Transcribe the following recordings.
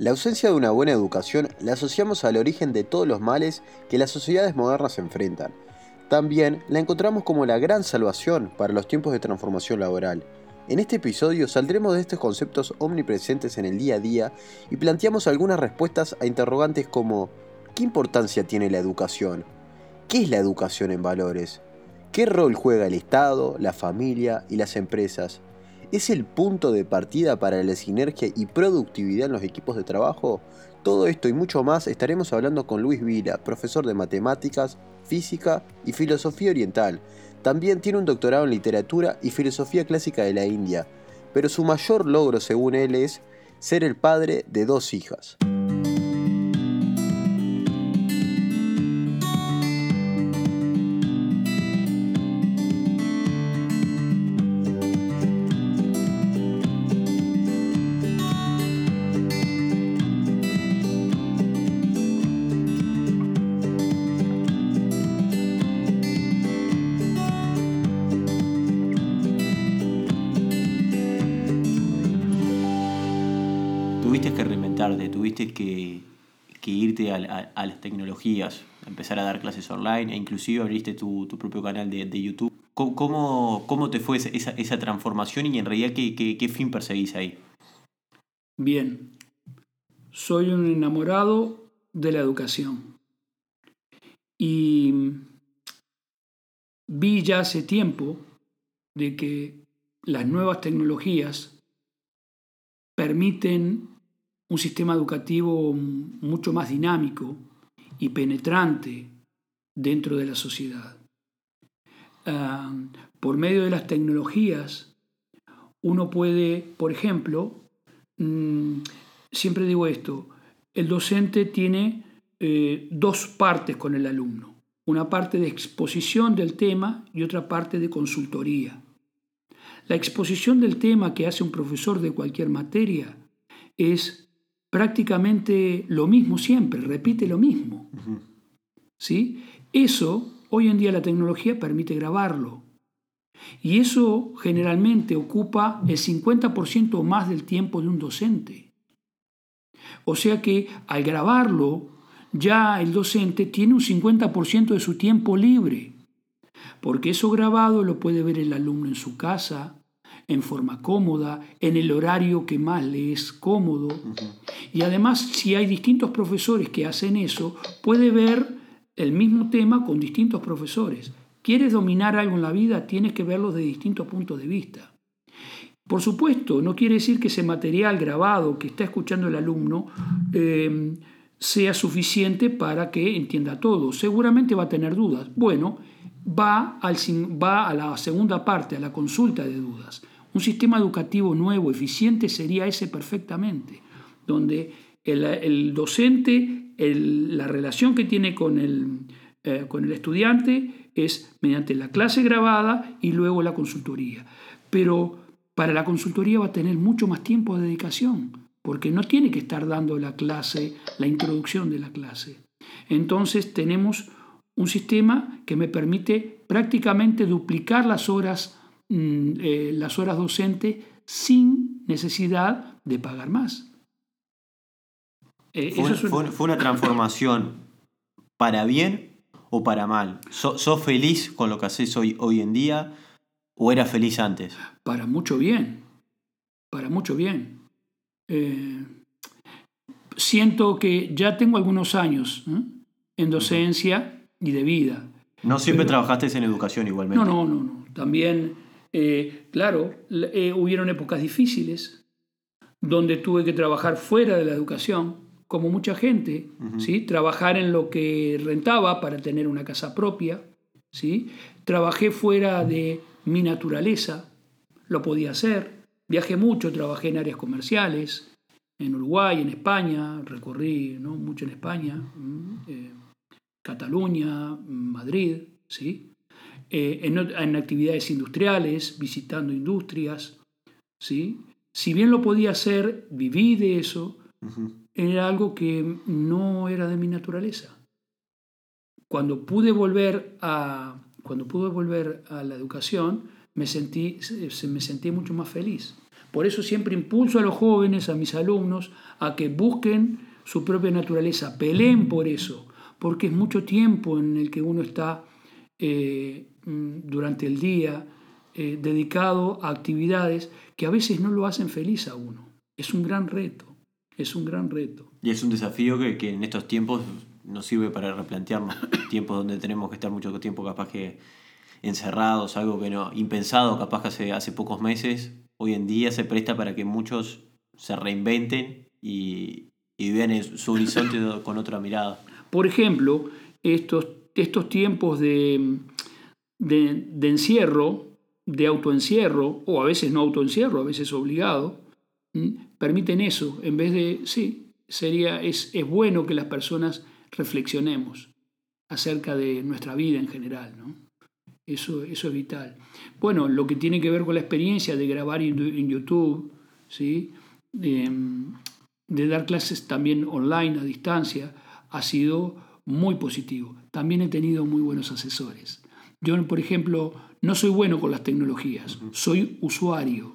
La ausencia de una buena educación la asociamos al origen de todos los males que las sociedades modernas enfrentan. También la encontramos como la gran salvación para los tiempos de transformación laboral. En este episodio saldremos de estos conceptos omnipresentes en el día a día y planteamos algunas respuestas a interrogantes como ¿qué importancia tiene la educación? ¿Qué es la educación en valores? ¿Qué rol juega el Estado, la familia y las empresas? ¿Es el punto de partida para la sinergia y productividad en los equipos de trabajo? Todo esto y mucho más estaremos hablando con Luis Vila, profesor de matemáticas, física y filosofía oriental. También tiene un doctorado en literatura y filosofía clásica de la India, pero su mayor logro según él es ser el padre de dos hijas. Irte a, las tecnologías, empezar a dar clases online e inclusive abriste tu, propio canal de, YouTube. ¿Cómo, ¿Cómo, te fue esa, esa, transformación y en realidad qué, qué, fin perseguís ahí? Bien, soy un enamorado de la educación y vi ya hace tiempo de que las nuevas tecnologías permiten un sistema educativo mucho más dinámico y penetrante dentro de la sociedad. Ah, por medio de las tecnologías, uno puede, por ejemplo, mm, siempre digo esto, el docente tiene eh, dos partes con el alumno, una parte de exposición del tema y otra parte de consultoría. La exposición del tema que hace un profesor de cualquier materia es prácticamente lo mismo siempre, repite lo mismo. ¿Sí? Eso, hoy en día la tecnología permite grabarlo. Y eso generalmente ocupa el 50% o más del tiempo de un docente. O sea que al grabarlo, ya el docente tiene un 50% de su tiempo libre, porque eso grabado lo puede ver el alumno en su casa, en forma cómoda, en el horario que más le es cómodo. Y además, si hay distintos profesores que hacen eso, puede ver el mismo tema con distintos profesores. ¿Quieres dominar algo en la vida? Tienes que verlo de distintos puntos de vista. Por supuesto, no quiere decir que ese material grabado que está escuchando el alumno eh, sea suficiente para que entienda todo. Seguramente va a tener dudas. Bueno, va, al, va a la segunda parte, a la consulta de dudas. Un sistema educativo nuevo, eficiente, sería ese perfectamente, donde el, docente, la relación que tiene con el, eh, con el estudiante es mediante la clase grabada y luego la consultoría. Pero para la consultoría va a tener mucho más tiempo de dedicación, porque no tiene que estar dando la clase, la introducción de la clase. Entonces tenemos un sistema que me permite prácticamente duplicar las horas Mm, eh, las horas docentes sin necesidad de pagar más. Eh, fue, una transformación para bien o para mal. ¿Sos feliz con lo que haces hoy, hoy en día o eras feliz antes? Para mucho bien, para mucho bien. Eh, siento que ya tengo algunos años en docencia y de vida. No siempre trabajaste en educación igualmente. No, no, no, no. También eh, claro, eh, hubieron épocas difíciles donde tuve que trabajar fuera de la educación, como mucha gente, ¿sí? trabajar en lo que rentaba para tener una casa propia. ¿sí? Trabajé fuera de mi naturaleza, lo podía hacer. Viajé mucho, trabajé en áreas comerciales, en Uruguay, en España, recorrí ¿no? mucho en España, eh, Cataluña, Madrid, ¿sí? Eh, en, actividades industriales, visitando industrias. ¿sí? Si bien lo podía hacer, viví de eso, era algo que no era de mi naturaleza. Cuando pude volver a, cuando pude volver a la educación, me sentí, me sentí mucho más feliz. Por eso siempre impulso a los jóvenes, a mis alumnos, a que busquen su propia naturaleza, peleen por eso, porque es mucho tiempo en el que uno está eh, durante el día eh, dedicado a actividades que a veces no lo hacen feliz a uno. Es un gran reto, es un gran reto. Y es un desafío que, que en estos tiempos nos sirve para replantearnos tiempos donde tenemos que estar mucho tiempo capaz que encerrados, algo que no, impensado capaz que hace, hace pocos meses, hoy en día se presta para que muchos se reinventen y, y vean su horizonte con otra mirada. Por ejemplo, estos, estos tiempos de, de, encierro, de autoencierro, o a veces no autoencierro, a veces obligado, permiten eso, en vez de, sí, sería, es, es bueno que las personas reflexionemos acerca de nuestra vida en general. ¿no? Eso, eso es vital. Bueno, lo que tiene que ver con la experiencia de grabar en YouTube, ¿sí? de, de dar clases también online a distancia, ha sido muy positivo. También he tenido muy buenos asesores. Yo, por ejemplo, no soy bueno con las tecnologías, soy usuario,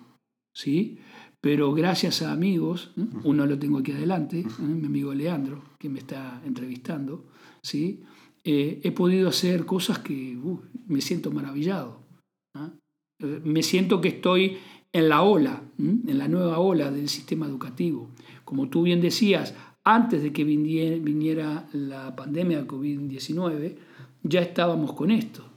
¿sí? Pero gracias a amigos, uno lo tengo aquí adelante, mi amigo Leandro, que me está entrevistando, ¿sí? Eh, he podido hacer cosas que uh, me siento maravillado. Eh, me siento que estoy en la ola, en la nueva ola del sistema educativo. Como tú bien decías, antes de que viniera la pandemia de COVID-19, ya estábamos con esto.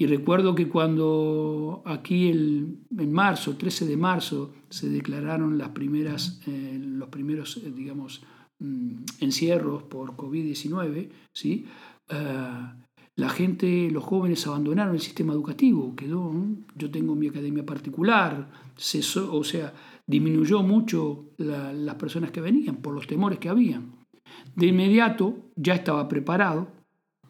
Y recuerdo que cuando aquí el, en marzo, 13 de marzo, se declararon las primeras, eh, los primeros, eh, digamos, mm, encierros por COVID-19, ¿sí? Eh, la gente, los jóvenes abandonaron el sistema educativo, quedó, yo tengo mi academia particular, cesó, o sea, disminuyó mucho las personas que venían por los temores que habían. De inmediato ya estaba preparado,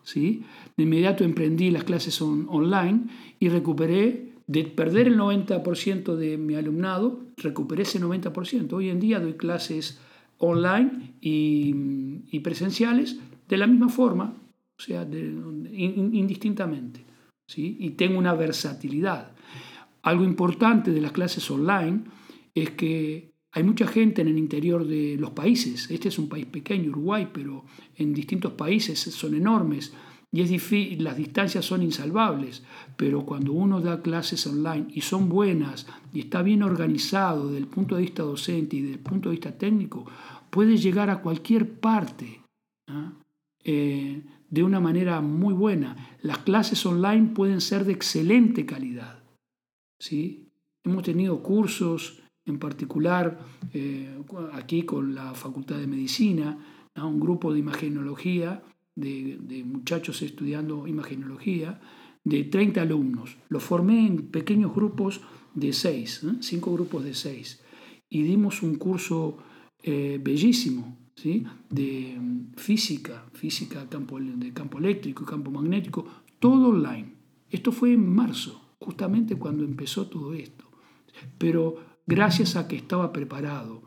¿sí? de inmediato emprendí las clases online y recuperé, de perder el 90% de mi alumnado, recuperé ese 90%. Hoy en día doy clases online y presenciales de la misma forma, o sea, indistintamente. ¿sí? Y tengo una versatilidad. Algo importante de las clases online es que hay mucha gente en el interior de los países. Este es un país pequeño, Uruguay, pero en distintos países son enormes y las distancias son insalvables. Pero cuando uno da clases online y son buenas y está bien organizado desde el punto de vista docente y desde punto de vista técnico, puede llegar a cualquier parte. ¿ah? Eh, de una manera muy buena. Las clases online pueden ser de excelente calidad. ¿sí? Hemos tenido cursos, en particular eh, aquí con la Facultad de Medicina, un grupo de imagenología, de, muchachos estudiando imagenología, de 30 alumnos. Los formé en pequeños grupos de 6, ¿eh? cinco grupos de 6. Y dimos un curso eh, bellísimo, de mm, física, física campo, de campo eléctrico y campo magnético, todo online. Esto fue en marzo, justamente cuando empezó todo esto. Pero gracias a que estaba preparado.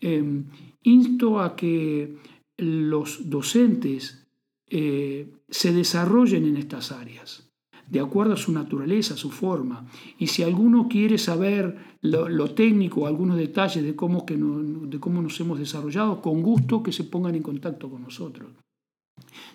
Em, insto a que los docentes eh, se desarrollen en estas áreas de acuerdo a su naturaleza, su forma. Y si alguno quiere saber lo, técnico, algunos detalles de cómo, que de cómo nos hemos desarrollado, con gusto que se pongan en contacto con nosotros.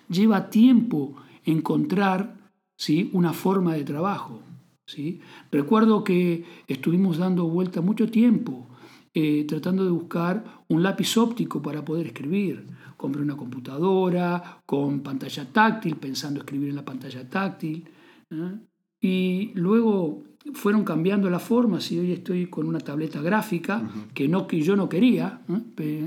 Lleva tiempo encontrar ¿sí? una forma de trabajo. ¿Sí? Recuerdo que estuvimos dando vuelta mucho tiempo eh, tratando de buscar un lápiz óptico para poder escribir. Compré una computadora con pantalla táctil, pensando escribir en la pantalla táctil. ¿eh? Y luego fueron cambiando las formas y hoy estoy con una tableta gráfica que, no, que yo no quería. ¿eh?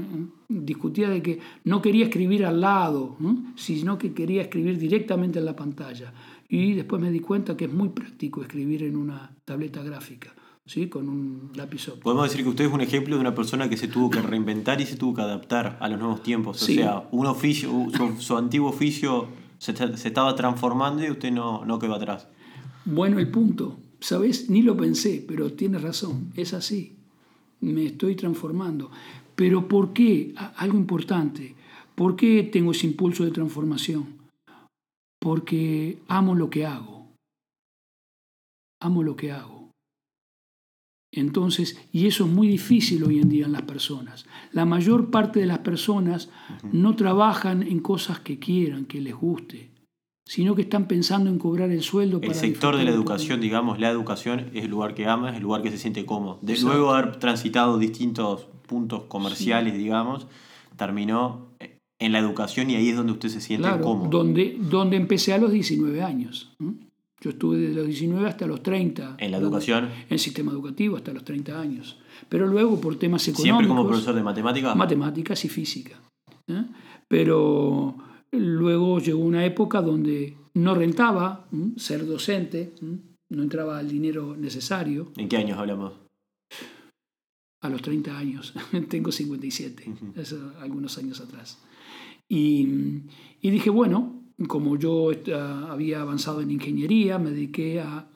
Discutía de que no quería escribir al lado, sino que quería escribir directamente en la pantalla. Y después me di cuenta que es muy práctico escribir en una tableta gráfica. ¿sí? con un lápiz óptico. Podemos decir que usted es un ejemplo de una persona que se tuvo que reinventar y se tuvo que adaptar a los nuevos tiempos. O sea, un oficio, su antiguo oficio se, estaba transformando y usted no, no quedó atrás. Bueno, el punto, ¿sabes? Ni lo pensé, pero tiene razón, es así. Me estoy transformando. Pero ¿por qué? Algo importante. ¿Por qué tengo ese impulso de transformación? Porque amo lo que hago. Amo lo que hago. Entonces, y eso es muy difícil hoy en día en las personas. La mayor parte de las personas no trabajan en cosas que quieran, que les guste, sino que están pensando en cobrar el sueldo. El sector de la educación, digamos, la educación es el lugar que ama, es el lugar que se siente cómodo. De luego haber transitado distintos puntos comerciales, digamos, terminó en la educación y ahí es donde usted se siente cómodo. Donde, donde empecé a los 19 años. Yo estuve desde los 19 hasta los 30. ¿En la educación? En el sistema educativo hasta los 30 años. Pero luego por temas económicos... ¿Siempre como profesor de matemáticas? Matemáticas y física. ¿eh? Pero luego llegó una época donde no rentaba ser docente, no entraba el dinero necesario. ¿En qué años hablamos? A los 30 años. Tengo 57, eso, algunos años atrás. Y, y dije, bueno, como yo había avanzado en ingeniería, me dediqué a,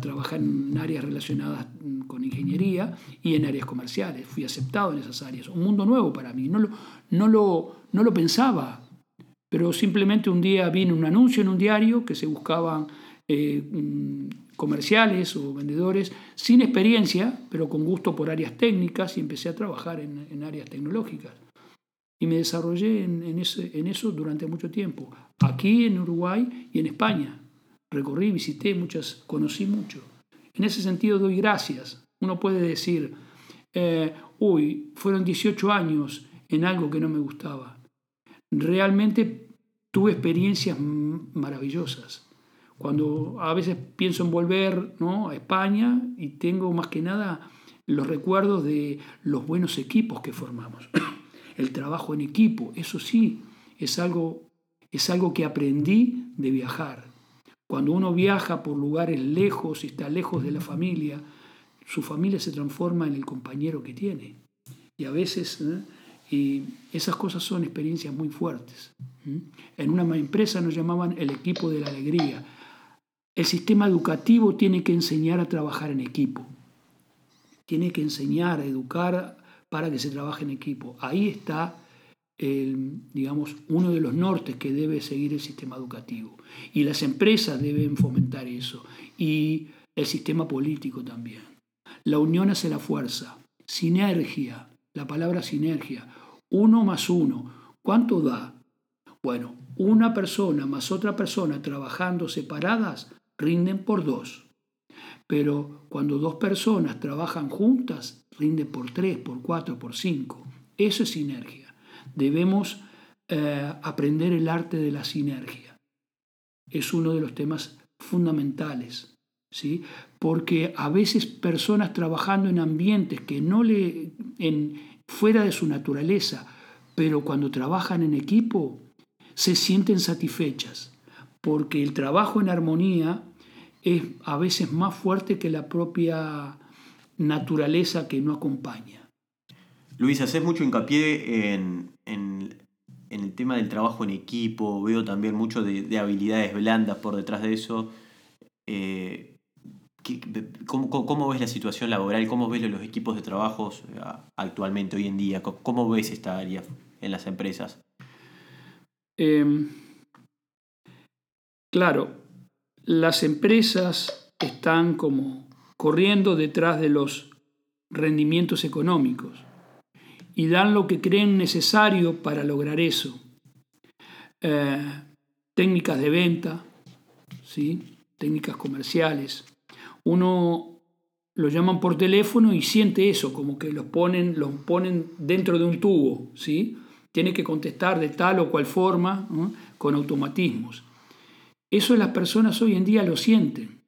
trabajar en áreas relacionadas con ingeniería y en áreas comerciales. Fui aceptado en esas áreas. Un mundo nuevo para mí. No lo, no lo, no lo pensaba, pero simplemente un día vino un anuncio en un diario que se buscaban eh, mm, comerciales o vendedores sin experiencia, pero con gusto por áreas técnicas y empecé a trabajar en áreas tecnológicas y me desarrollé en, eso durante mucho tiempo, aquí en Uruguay y en España. Recorrí, visité muchas, conocí mucho. En ese sentido doy gracias. Uno puede decir, eh, uy, fueron 18 años en algo que no me gustaba. Realmente tuve experiencias maravillosas. Cuando a veces pienso en volver ¿no? a España y tengo más que nada los recuerdos de los buenos equipos que formamos el trabajo en equipo, eso sí, es algo, es algo que aprendí de viajar. Cuando uno viaja por lugares lejos y está lejos de la familia, su familia se transforma en el compañero que tiene. Y a veces, ¿eh? y esas cosas son experiencias muy fuertes. En una empresa nos llamaban el equipo de la alegría. El sistema educativo tiene que enseñar a trabajar en equipo. Tiene que enseñar a educar para que se trabaje en equipo. Ahí está, digamos, uno de los nortes que debe seguir el sistema educativo. Y las empresas deben fomentar eso. Y el sistema político también. La unión hace la fuerza. Sinergia, la palabra sinergia. Uno más uno. ¿Cuánto da? Bueno, una persona más otra persona trabajando separadas rinden por dos. Pero cuando dos personas trabajan juntas, rinde por 3, por 4, por 5. Eso es sinergia. Debemos eh, aprender el arte de la sinergia. Es uno de los temas fundamentales, ¿sí? porque a veces personas trabajando en ambientes que no le, en, fuera de su naturaleza, pero cuando trabajan en equipo, se sienten satisfechas, porque el trabajo en armonía es a veces más fuerte que la propia naturaleza que no acompaña. Luis, haces mucho hincapié en, el tema del trabajo en equipo, veo también mucho de, habilidades blandas por detrás de eso. Eh, ¿cómo, ves la situación laboral? ¿Cómo ves los equipos de trabajo eh, actualmente, hoy en día? ¿Cómo ves esta área en las empresas? Em, claro, las empresas están como corriendo detrás de los rendimientos económicos y dan lo que creen necesario para lograr eso. Eh, técnicas de venta, ¿sí? técnicas comerciales. Uno lo llaman por teléfono y siente eso, como que los ponen, los ponen dentro de un tubo, ¿sí? Tiene que contestar de tal o cual forma, con automatismos. Eso las personas hoy en día lo sienten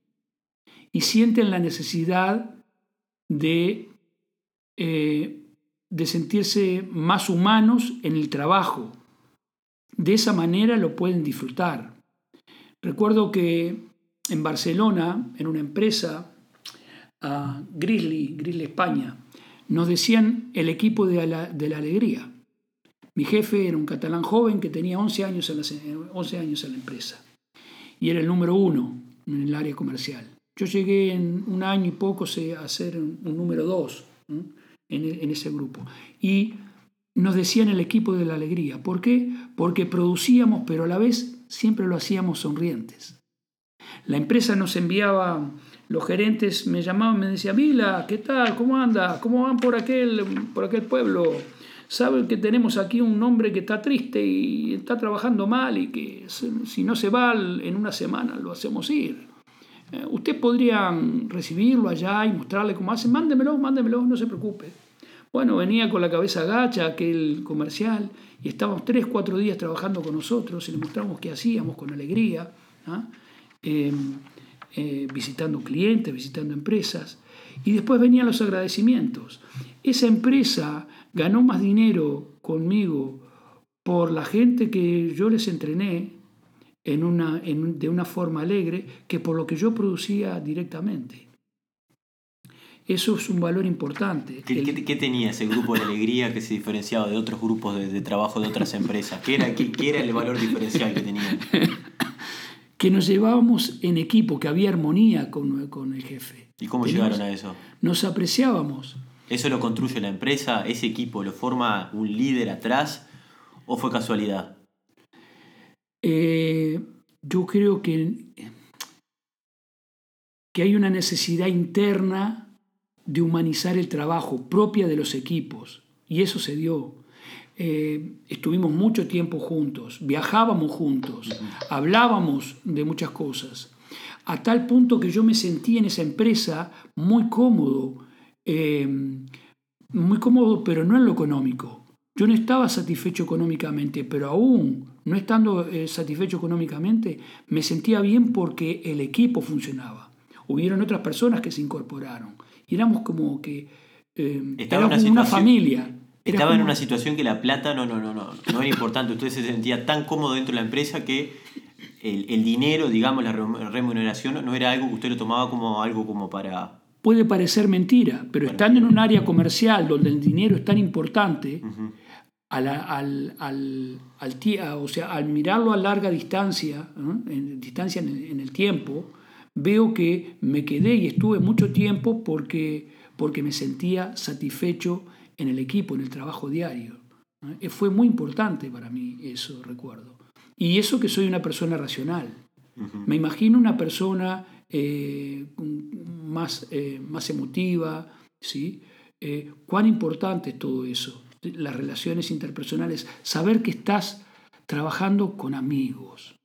y sienten la necesidad de, eh, de sentirse más humanos en el trabajo. De esa manera lo pueden disfrutar. Recuerdo que en Barcelona, en una empresa, Grizzly, Grizzly España, nos decían el equipo de la, de la alegría. Mi jefe era un catalán joven que tenía 11 años, en la, 11 años en la empresa y era el número uno en el área comercial. Yo llegué en un año y poco a ser un, número dos en, ese grupo. Y nos decían el equipo de la alegría. ¿Por qué? Porque producíamos, pero a la vez siempre lo hacíamos sonrientes. La empresa nos enviaba los gerentes me llamaban, me decían, Vila, ¿qué tal? ¿Cómo anda? ¿Cómo van por aquel, por aquel pueblo? Saben que tenemos aquí un hombre que está triste y está trabajando mal y que si no se va en una semana lo hacemos ir. Eh, usted podría recibirlo allá y mostrarle cómo hace. Mándemelo, mándemelo, no se preocupe. Bueno, venía con la cabeza gacha aquel comercial y estábamos tres, cuatro días trabajando con nosotros y le mostramos qué hacíamos con alegría, ¿ah? em, eh, visitando clientes, visitando empresas. Y después venían los agradecimientos. Esa empresa ganó más dinero conmigo por la gente que yo les entrené en una, de una forma alegre que por lo que yo producía directamente. Eso es un valor importante. ¿Qué, tenía ese grupo de alegría que se diferenciaba de otros grupos de, trabajo de otras empresas? ¿Qué era, qué, era el valor diferencial que tenían? que nos llevábamos en equipo, que había armonía con, con el jefe. ¿Y cómo llegaron a eso? Nos apreciábamos. ¿Eso lo construye la empresa? ¿Ese equipo lo forma un líder atrás? ¿O fue casualidad? Eh, yo creo que, que hay una necesidad interna de humanizar el trabajo propia de los equipos. Y eso se dio. Eh, estuvimos mucho tiempo juntos, viajábamos juntos, hablábamos de muchas cosas, a tal punto que yo me sentí en esa empresa muy cómodo, eh, muy cómodo, pero no en lo económico. Yo no estaba satisfecho económicamente, pero aún no estando eh, satisfecho económicamente, me sentía bien porque el equipo funcionaba. Hubieron otras personas que se incorporaron. Y éramos como que eh, estaba una, una, familia. Estaba en una situación que la plata no, no, no, no, no era importante. Usted se sentía tan cómodo dentro de la empresa que el, el dinero, digamos, la remuneración no era algo que usted lo tomaba como algo como para puede parecer mentira, pero estando en un área comercial donde el dinero es tan importante, al, al, al, o sea, al mirarlo a larga distancia, en, distancia en el, tiempo, veo que me quedé y estuve mucho tiempo porque, porque me sentía satisfecho en el equipo, en el trabajo diario. Fue muy importante para mí eso, recuerdo. Y eso que soy una persona racional. Me imagino una persona eh, más, eh, más emotiva, ¿sí? Eh, cuán importante es todo eso, las relaciones interpersonales, saber que estás trabajando con amigos,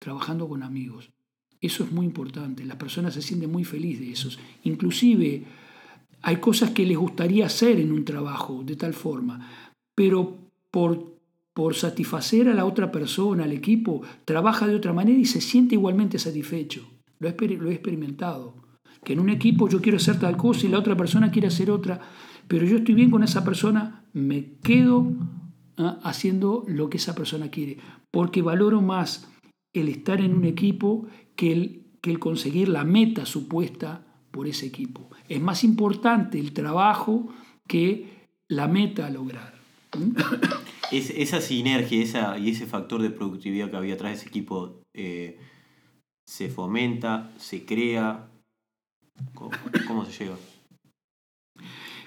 trabajando con amigos. Eso es muy importante, la persona se siente muy feliz de eso. Inclusive hay cosas que les gustaría hacer en un trabajo de tal forma, pero por, por satisfacer a la otra persona, al equipo, trabaja de otra manera y se siente igualmente satisfecho. Lo he, experimentado. Que en un equipo yo quiero hacer tal cosa y la otra persona quiere hacer otra, pero yo estoy bien con esa persona, me quedo ¿ah? haciendo lo que esa persona quiere, porque valoro más el estar en un equipo que el, que el conseguir la meta supuesta por ese equipo. Es más importante el trabajo que la meta a lograr. Es, esa sinergia esa, y ese factor de productividad que había atrás de ese equipo eh, se fomenta, se crea? ¿Cómo, se llega?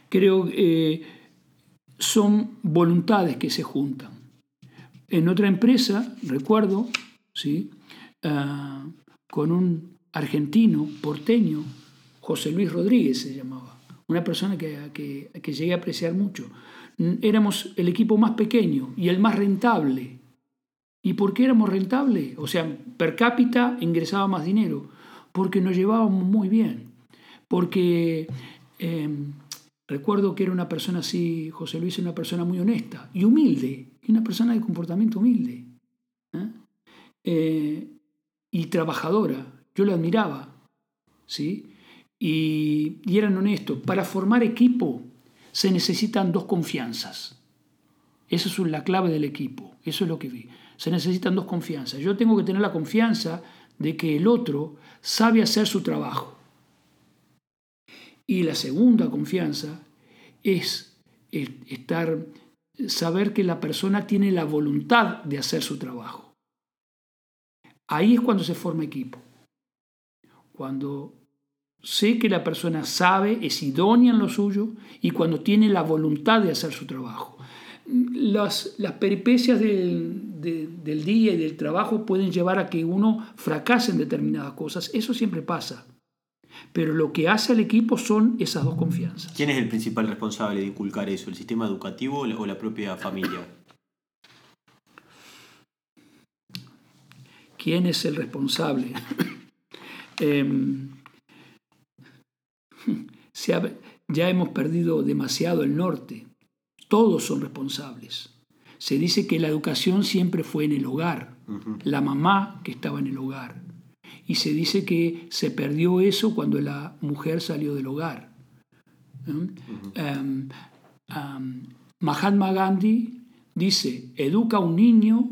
Creo que eh, son voluntades que se juntan. En otra empresa, recuerdo, ¿sí? Ah, con un argentino porteño, José Luis Rodríguez se llamaba, una persona que, que, que llegué a apreciar mucho. Éramos el equipo más pequeño y el más rentable ¿Y por qué éramos rentables? O sea, per cápita ingresaba más dinero, porque nos llevábamos muy bien. Porque em, recuerdo que era una persona así, José Luis, una persona muy honesta y humilde, y una persona de comportamiento humilde. ¿eh? Eh, y trabajadora. Yo lo admiraba. ¿sí? Y, y eran honestos. Para formar equipo se necesitan dos confianzas. Esa es la clave del equipo. Eso es lo que vi se necesitan dos confianzas. Yo tengo que tener la confianza de que el otro sabe hacer su trabajo. Y la segunda confianza es estar, saber que la persona tiene la voluntad de hacer su trabajo. Ahí es cuando se forma equipo. Cuando sé que la persona sabe, es idónea en lo suyo y cuando tiene la voluntad de hacer su trabajo las, las peripecias del, del, día y del trabajo pueden llevar a que uno fracase en determinadas cosas. Eso siempre pasa. Pero lo que hace al equipo son esas dos confianzas. ¿Quién es el principal responsable de inculcar eso? ¿El sistema educativo o la propia familia? ¿Quién es el responsable? Em, ya hemos perdido demasiado el norte. Todos son responsables. Se dice que la educación siempre fue en el hogar, la mamá que estaba en el hogar. Y se dice que se perdió eso cuando la mujer salió del hogar. Em, Mahatma Gandhi dice, educa a un niño,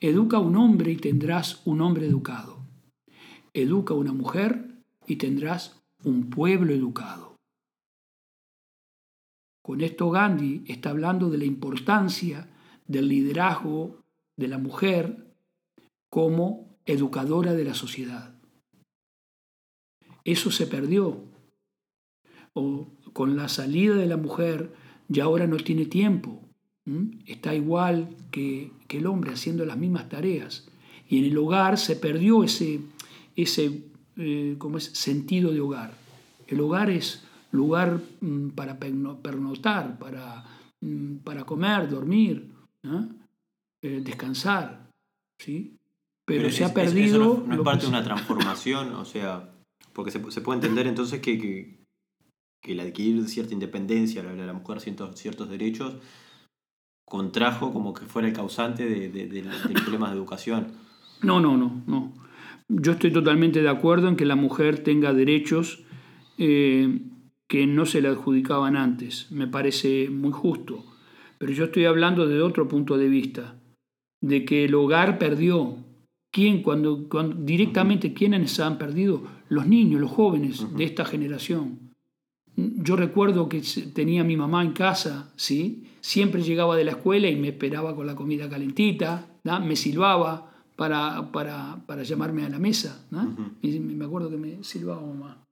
educa a un hombre y tendrás un hombre educado. Educa a una mujer y tendrás un pueblo educado. Con esto Gandhi está hablando de la importancia del liderazgo de la mujer como educadora de la sociedad. Eso se perdió. O con la salida de la mujer ya ahora no tiene tiempo. Está igual que, el hombre haciendo las mismas tareas. Y en el hogar se perdió ese, ese eh, es, sentido de hogar. El hogar es lugar mm, para pernoctar, para, mm, para comer, dormir, eh, descansar. ¿sí? Pero, se ha perdido... no, es parte de una transformación, o sea, porque se, se puede entender entonces que, que, que, el adquirir cierta independencia, la, la mujer ciertos, ciertos derechos, contrajo como que fuera el causante de, de, de, de problemas de educación. No, no, no, no. Yo estoy totalmente de acuerdo en que la mujer tenga derechos eh, que no se le adjudicaban antes. Me parece muy justo. Pero yo estoy hablando de otro punto de vista, de que el hogar perdió. ¿Quién, cuando, cuando directamente, quiénes han perdido? Los niños, los jóvenes de esta generación. Yo recuerdo que tenía a mi mamá en casa, ¿sí? Siempre llegaba de la escuela y me esperaba con la comida calentita, me silbaba para, para, para, llamarme a la mesa. Me acuerdo que me silbaba mamá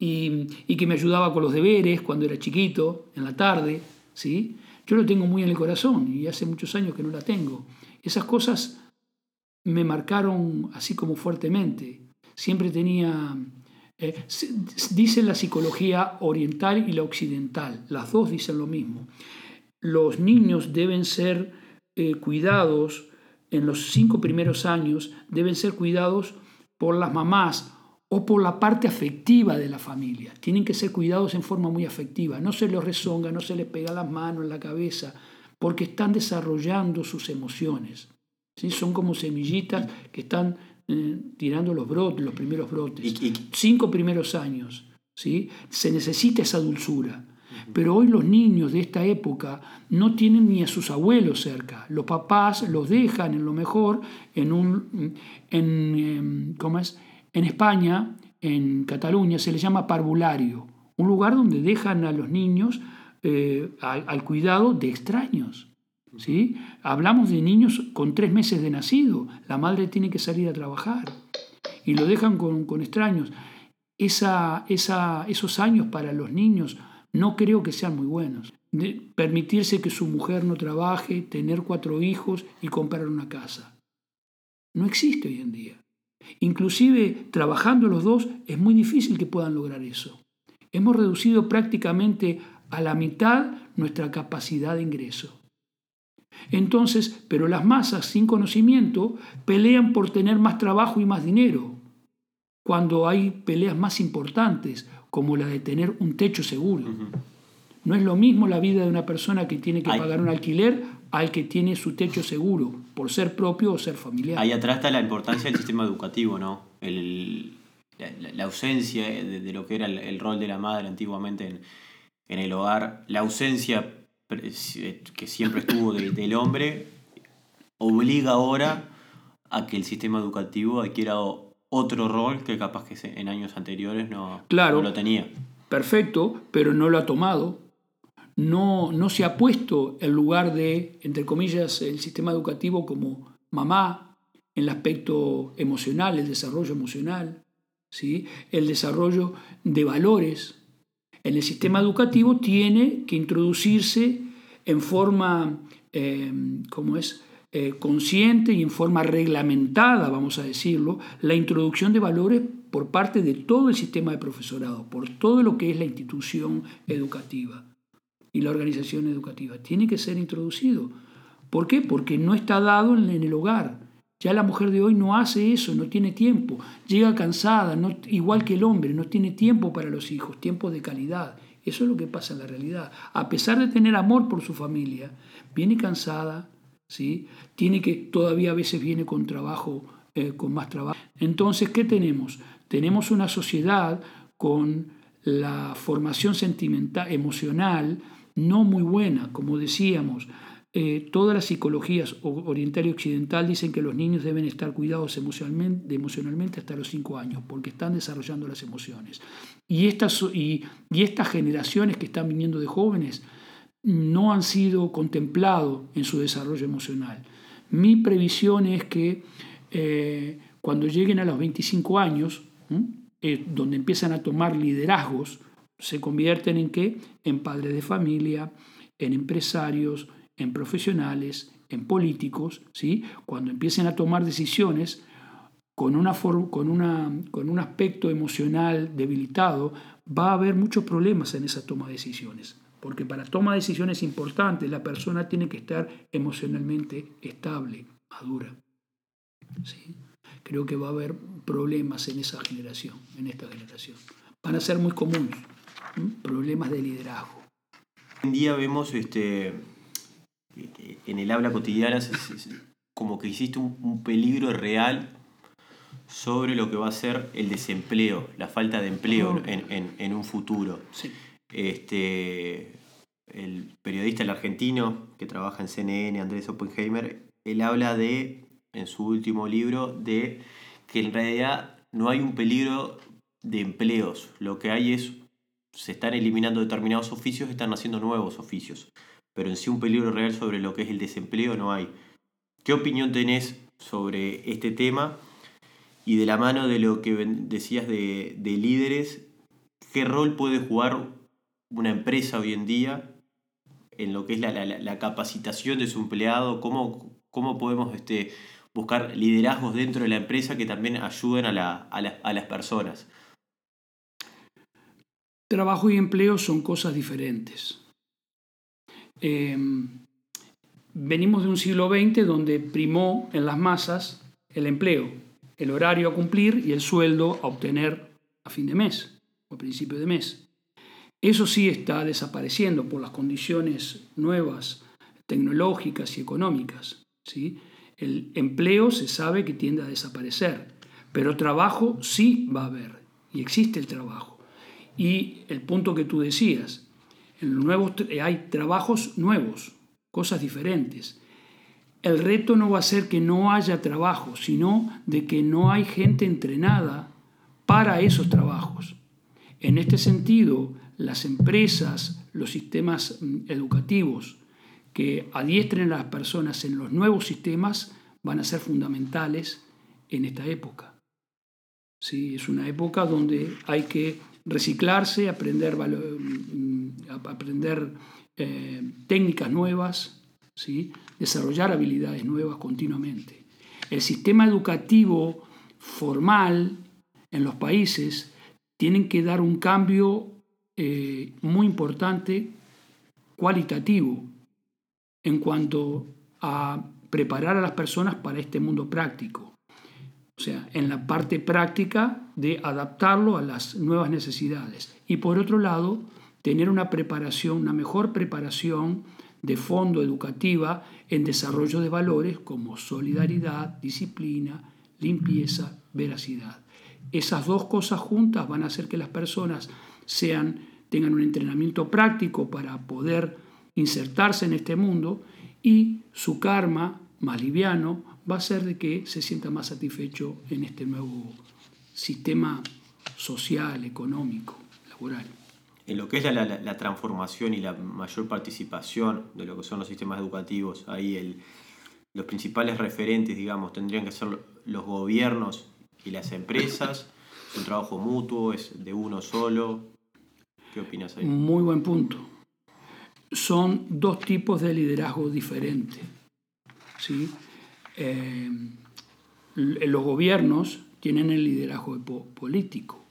y, que me ayudaba con los deberes cuando era chiquito, en la tarde, ¿sí? Yo lo tengo muy en el corazón y hace muchos años que no la tengo. Esas cosas me marcaron así como fuertemente. Siempre tenía, eh, dice la psicología oriental y la occidental, las dos dicen lo mismo. Los niños deben ser eh, cuidados, en los cinco primeros años, deben ser cuidados por las mamás o por la parte afectiva de la familia. Tienen que ser cuidados en forma muy afectiva. No se les rezonga, no se les pega las manos en la cabeza, porque están desarrollando sus emociones. ¿sí? Son como semillitas que están eh, tirando los brotes, los primeros brotes. Cinco primeros años. ¿sí? Se necesita esa dulzura. Pero hoy los niños de esta época no tienen ni a sus abuelos cerca. Los papás los dejan en lo mejor en un... En, em, ¿Cómo es? En España, en Cataluña, se le llama parvulario, un lugar donde dejan a los niños eh, al, cuidado de extraños. ¿sí? Hablamos de niños con tres meses de nacido, la madre tiene que salir a trabajar y lo dejan con, extraños. Esa, esa, esos años para los niños no creo que sean muy buenos. permitirse que su mujer no trabaje, tener cuatro hijos y comprar una casa. No existe hoy en día. Inclusive trabajando los dos es muy difícil que puedan lograr eso. Hemos reducido prácticamente a la mitad nuestra capacidad de ingreso. Entonces, pero las masas sin conocimiento pelean por tener más trabajo y más dinero, cuando hay peleas más importantes, como la de tener un techo seguro. No es lo mismo la vida de una persona que tiene que pagar un alquiler al que tiene su techo seguro, por ser propio o ser familiar. Ahí atrás está la importancia del sistema educativo, ¿no? la, ausencia de, lo que era el, rol de la madre antiguamente en, el hogar, la ausencia que siempre estuvo del hombre, obliga ahora a que el sistema educativo adquiera otro rol que capaz que en años anteriores no, no lo tenía. Perfecto, pero no lo ha tomado no, no se ha puesto el lugar de, entre comillas, el sistema educativo como mamá en el aspecto emocional, el desarrollo emocional, ¿sí? el desarrollo de valores. En el sistema educativo tiene que introducirse en forma, eh, es? Eh, consciente y en forma reglamentada, vamos a decirlo, la introducción de valores por parte de todo el sistema de profesorado, por todo lo que es la institución educativa y la organización educativa. Tiene que ser introducido. ¿Por qué? Porque no está dado en el hogar. Ya la mujer de hoy no hace eso, no tiene tiempo. Llega cansada, igual que el hombre, no tiene tiempo para los hijos, tiempo de calidad. Eso es lo que pasa en la realidad. A pesar de tener amor por su familia, viene cansada, ¿sí? tiene que, todavía a veces viene con trabajo, eh, con más trabajo. Entonces, ¿qué tenemos? Tenemos una sociedad con la formación sentimental, emocional, no muy buena, como decíamos. Eh, todas las psicologías oriental y occidental dicen que los niños deben estar cuidados emocionalmente, emocionalmente hasta los 5 años, porque están desarrollando las emociones. Y estas, y, estas generaciones que están viniendo de jóvenes no han sido contemplados en su desarrollo emocional. Mi previsión es que eh, cuando lleguen a los 25 años, donde empiezan a tomar liderazgos, se convierten en qué? En padres de familia, en empresarios, en profesionales, en políticos, ¿sí? cuando empiecen a tomar decisiones con, una con, una, con un aspecto emocional debilitado, va a haber muchos problemas en esa toma de decisiones. Porque para toma de decisiones importantes la persona tiene que estar emocionalmente estable, madura. ¿sí? Creo que va a haber problemas en esa generación, en esta generación. Van a ser muy comunes, problemas de liderazgo. Hoy en día vemos este, en el habla cotidiana como que existe un, peligro real sobre lo que va a ser el desempleo, la falta de empleo en, un futuro. Este, el periodista el argentino que trabaja en CNN, Andrés Oppenheimer, él habla de, en su último libro, de que en realidad no hay un peligro de empleos, lo que hay es, se están eliminando determinados oficios, están haciendo nuevos oficios pero en sí un peligro real sobre lo que es el desempleo no hay. ¿Qué opinión tenés sobre este tema? Y de la mano de lo que decías de, líderes, ¿qué rol puede jugar una empresa hoy en día en lo que es la, capacitación de su empleado? ¿Cómo, cómo podemos este, buscar liderazgos dentro de la empresa que también ayuden a, a las personas? Trabajo y empleo son cosas diferentes. Em, venimos de un siglo XX donde primó en las masas el empleo, el horario a cumplir y el sueldo a obtener a fin de mes o a principio de mes. Eso sí está desapareciendo por las condiciones nuevas, tecnológicas y económicas. ¿sí? El empleo se sabe que tiende a desaparecer, pero trabajo sí va a haber y existe el trabajo. Y el punto que tú decías, en hay trabajos nuevos, cosas diferentes. El reto no va a ser que no haya trabajo, sino de que no hay gente entrenada para esos trabajos. En este sentido, las empresas, los sistemas mm, educativos que adiestren a las personas en los nuevos sistemas van a ser fundamentales en esta época. Sí, es una época donde hay que reciclarse, aprender, mm, aprender eh, técnicas nuevas, ¿sí? desarrollar habilidades nuevas continuamente. El sistema educativo formal en los países tienen que dar un cambio eh, muy importante cualitativo en cuanto a preparar a las personas para este mundo práctico. O sea, en la parte práctica de adaptarlo a las nuevas necesidades. Y por otro lado, tener una preparación, una mejor preparación de fondo educativa en desarrollo de valores como solidaridad, disciplina, limpieza, veracidad. Esas dos cosas juntas van a hacer que las personas sean, tengan un entrenamiento práctico para poder insertarse en este mundo y su karma más liviano va a ser de que se sienta más satisfecho en este nuevo sistema social, económico, laboral. En lo que es la, transformación y la mayor participación de lo que son los sistemas educativos, ahí el, los principales referentes, digamos, tendrían que ser los gobiernos y las empresas. Es un trabajo mutuo, es de uno solo. ¿Qué opinas ahí? Muy buen punto. Son dos tipos de liderazgo diferentes. ¿sí? Eh, los gobiernos tienen el liderazgo político.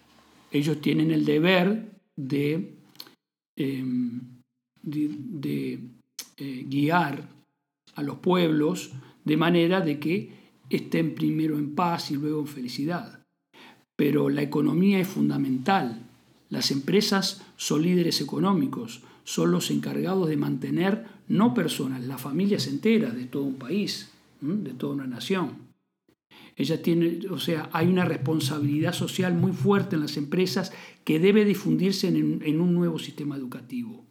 Ellos tienen el deber de, em, de, eh, guiar a los pueblos de manera de que estén primero en paz y luego en felicidad. Pero la economía es fundamental. Las empresas son líderes económicos, son los encargados de mantener no personas, las familias enteras de todo un país, de toda una nación. Ella tiene, o sea, hay una responsabilidad social muy fuerte en las empresas que debe difundirse en, un nuevo sistema educativo.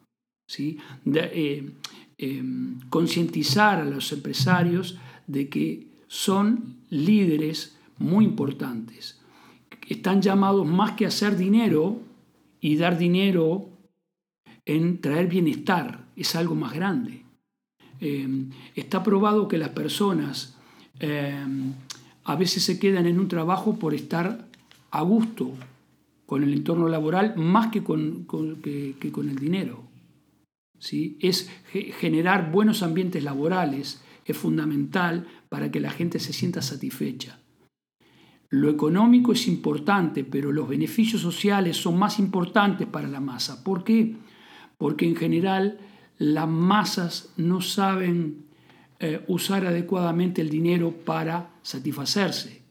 ¿sí? Eh, em, concientizar a los empresarios de que son líderes muy importantes. Están llamados más que a hacer dinero y dar dinero en traer bienestar, es algo más grande. Em, está probado que las personas em, a veces se quedan en un trabajo por estar a gusto con el entorno laboral más que con, que, con el dinero. ¿sí? Es generar buenos ambientes laborales es fundamental para que la gente se sienta satisfecha. Lo económico es importante, pero los beneficios sociales son más importantes para la masa. ¿Por qué? Porque en general las masas no saben eh, usar adecuadamente el dinero para satisfacerse.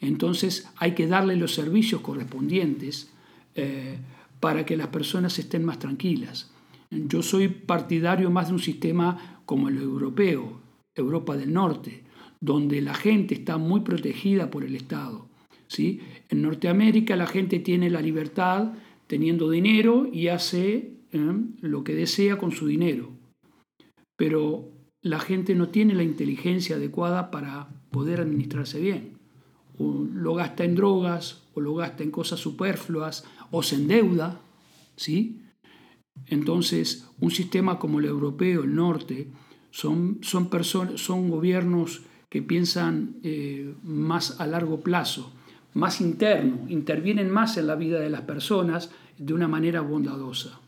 Entonces hay que darle los servicios correspondientes eh, para que las personas estén más tranquilas. Yo soy partidario más de un sistema como el europeo, Europa del Norte, donde la gente está muy protegida por el Estado. ¿sí? En Norteamérica la gente tiene la libertad teniendo dinero y hace eh, lo que desea con su dinero. Pero la gente no tiene la inteligencia adecuada para poder administrarse bien. O lo gasta en drogas, o lo gasta en cosas superfluas, o se endeuda. ¿sí? Entonces, un sistema como el europeo, el norte, son, son, son gobiernos piensan eh, más a largo plazo, más interno, intervienen más en la vida de las personas de una manera bondadosa.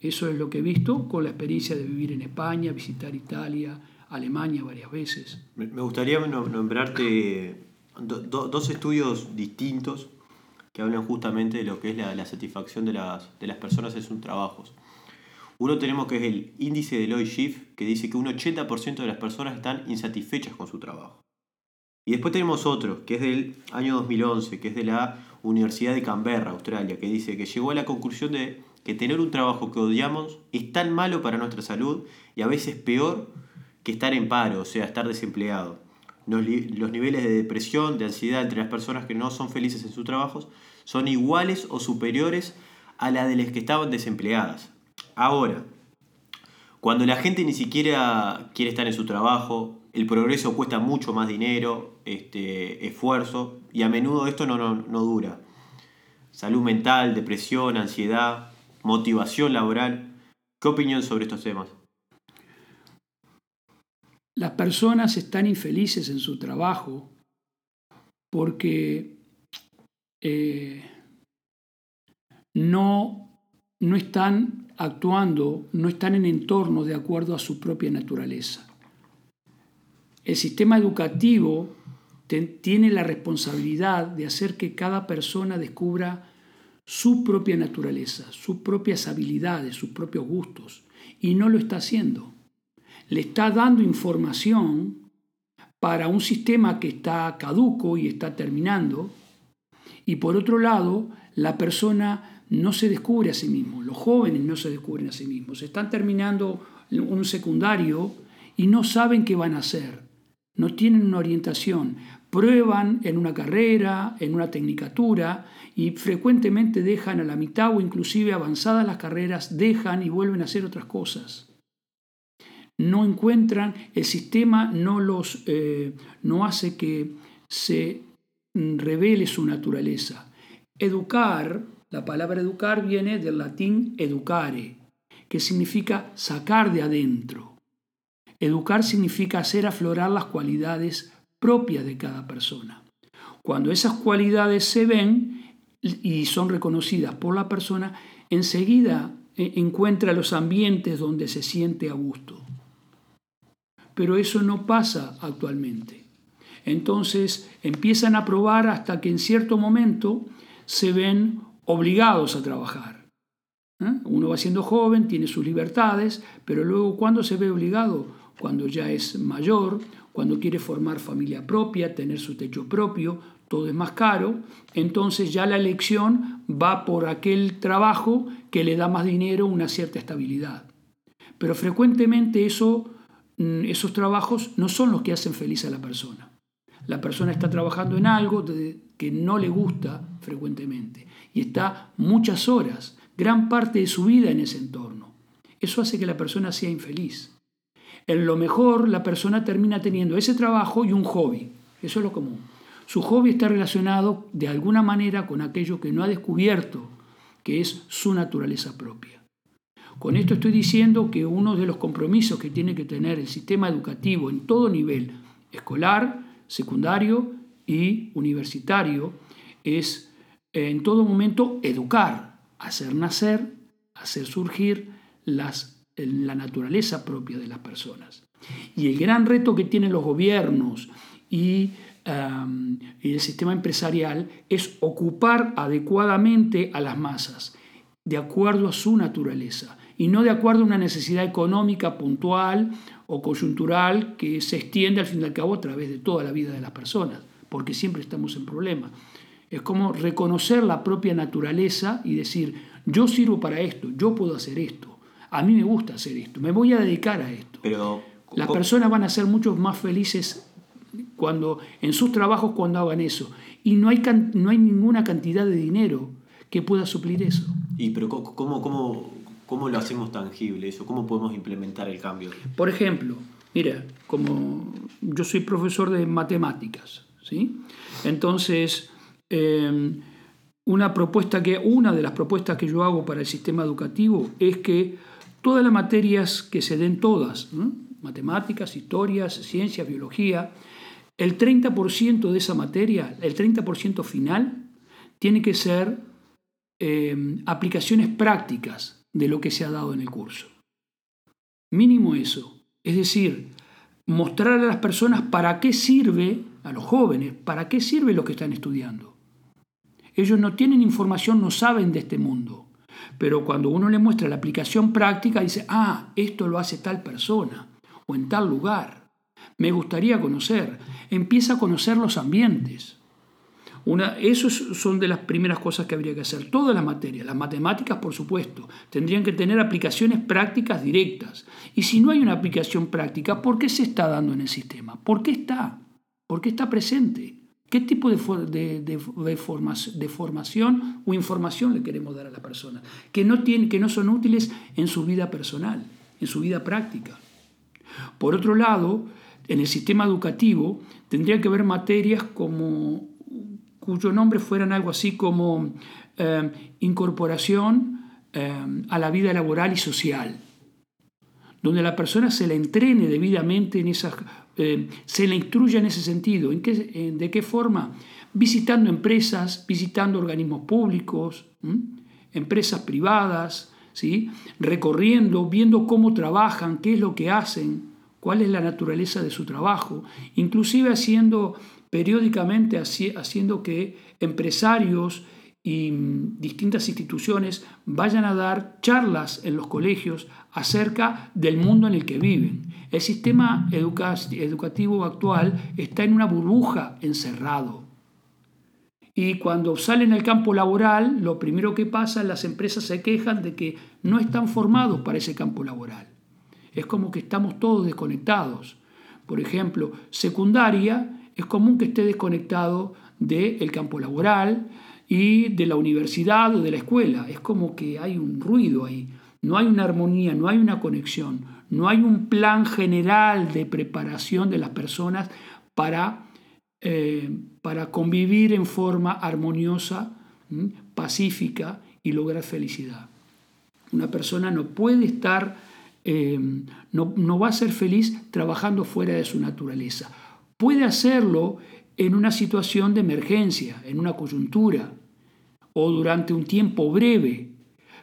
Eso es lo que he visto con la experiencia de vivir en España, visitar Italia, Alemania varias veces. Me gustaría nombrarte dos estudios distintos que hablan justamente de lo que es la, satisfacción de las, de las, personas en sus trabajos. Uno tenemos que es el índice de Lloyd Schiff, que dice que un 80% de las personas están insatisfechas con su trabajo. Y después tenemos otro, que es del año 2011, que es de la Universidad de Canberra, Australia, que dice que llegó a la conclusión de que tener un trabajo que odiamos es tan malo para nuestra salud y a veces peor que estar en paro, o sea, estar desempleado. Los, niveles de depresión, de ansiedad entre las personas que no son felices en sus trabajos son iguales o superiores a la de las que estaban desempleadas. Ahora, cuando la gente ni siquiera quiere estar en su trabajo, el progreso cuesta mucho más dinero, este, esfuerzo, y a menudo esto no, no dura. Salud mental, depresión, ansiedad, motivación laboral. ¿Qué opinión sobre estos temas? Las personas están infelices en su trabajo porque eh, no, no están actuando, no están en entornos de acuerdo a su propia naturaleza. El sistema educativo tiene la responsabilidad de hacer que cada persona descubra su propia naturaleza, sus propias habilidades, sus propios gustos, y no lo está haciendo. Le está dando información para un sistema que está caduco y está terminando, y por otro lado, la persona no se descubre a sí mismo, los jóvenes no se descubren a sí mismos, están terminando un secundario y no saben qué van a hacer, no tienen una orientación, prueban en una carrera, en una tecnicatura, y frecuentemente dejan a la mitad o inclusive avanzadas las carreras, dejan y vuelven a hacer otras cosas. No encuentran, el sistema no los eh, no hace que se revele su naturaleza. Educar, la palabra educar viene del latín educare, que significa sacar de adentro. Educar significa hacer aflorar las cualidades propias de cada persona. Cuando esas cualidades se ven, y son reconocidas por la persona, enseguida eh, encuentra los ambientes donde se siente a gusto. Pero eso no pasa actualmente. Entonces empiezan a probar hasta que en cierto momento se ven obligados a trabajar. ¿eh? Uno va siendo joven, tiene sus libertades, pero luego cuando se ve obligado, cuando ya es mayor, cuando quiere formar familia propia, tener su techo propio, todo es más caro, entonces ya la elección va por aquel trabajo que le da más dinero, una cierta estabilidad. Pero frecuentemente eso, mm, esos trabajos no son los que hacen feliz a la persona. La persona está trabajando en algo que no le gusta frecuentemente y está muchas horas, gran parte de su vida en ese entorno. Eso hace que la persona sea infeliz. En lo mejor, la persona termina teniendo ese trabajo y un hobby. Eso es lo común. Su hobby está relacionado de alguna manera con aquello que no ha descubierto, que es su naturaleza propia. Con esto estoy diciendo que uno de los compromisos que tiene que tener el sistema educativo en todo nivel, escolar, secundario y universitario, es en todo momento educar, hacer nacer, hacer surgir la naturaleza propia de las personas. Y el gran reto que tienen los gobiernos y, el sistema empresarial es ocupar adecuadamente a las masas, de acuerdo a su naturaleza, y no de acuerdo a una necesidad económica puntual o coyuntural que se extiende al fin y al cabo a través de toda la vida de las personas, porque siempre estamos en problemas. Es como reconocer la propia naturaleza y decir, yo sirvo para esto, yo puedo hacer esto a mí me gusta hacer esto, me voy a dedicar a esto. Pero, Las personas van a ser mucho más felices cuando, en sus trabajos cuando hagan eso. Y no hay, no hay ninguna cantidad de dinero que pueda suplir eso. ¿Y pero cómo, cómo, cómo lo hacemos tangible eso? ¿Cómo podemos implementar el cambio? Por ejemplo, mira, como yo soy profesor de matemáticas, ¿sí? Entonces, em, una propuesta que, una de las propuestas que yo hago para el sistema educativo es que todas las materias que se den todas, matemáticas, historias, ciencias, biología, el 30% de esa materia, el 30% final, tiene que ser eh, aplicaciones prácticas de lo que se ha dado en el curso. Mínimo eso. Es decir, mostrar a las personas para qué sirve, a los jóvenes, para qué sirve lo que están estudiando. Ellos no tienen información, no saben de este mundo. Pero cuando uno le muestra la aplicación práctica, dice, ah, esto lo hace tal persona o en tal lugar. Me gustaría conocer. Empieza a conocer los ambientes. Una, esos son de las primeras cosas que habría que hacer. Todas las materias, las matemáticas por supuesto, tendrían que tener aplicaciones prácticas directas. Y si no hay una aplicación práctica, ¿por qué se está dando en el sistema? ¿Por qué está? ¿Por qué está presente? ¿Qué tipo de, formación o información le queremos dar a la persona? Que no, que no son útiles en su vida personal, en su vida práctica. Por otro lado, en el sistema educativo tendría que haber materias como, cuyo nombre fueran algo así como eh, incorporación eh, a la vida laboral y social, donde la persona se le entrene debidamente en esas eh, se le instruye en ese sentido. ¿En qué, ¿De qué forma? Visitando empresas, visitando organismos públicos, empresas privadas, ¿sí? recorriendo, viendo cómo trabajan, qué es lo que hacen, cuál es la naturaleza de su trabajo, inclusive haciendo periódicamente haciendo que empresarios y mm, distintas instituciones vayan a dar charlas en los colegios acerca del mundo en el que viven. El sistema educativo actual está en una burbuja encerrado. Y cuando salen al campo laboral, lo primero que pasa, las empresas se quejan de que no están formados para ese campo laboral. Es como que estamos todos desconectados. Por ejemplo, secundaria, es común que esté desconectado del campo laboral y de la universidad o de la escuela. Es como que hay un ruido ahí. No hay una armonía, no hay una conexión, no hay un plan general de preparación de las personas para, eh, para convivir en forma armoniosa, pacífica y lograr felicidad. Una persona no puede estar, eh, no, no va a ser feliz trabajando fuera de su naturaleza. Puede hacerlo en una situación de emergencia, en una coyuntura, o durante un tiempo breve,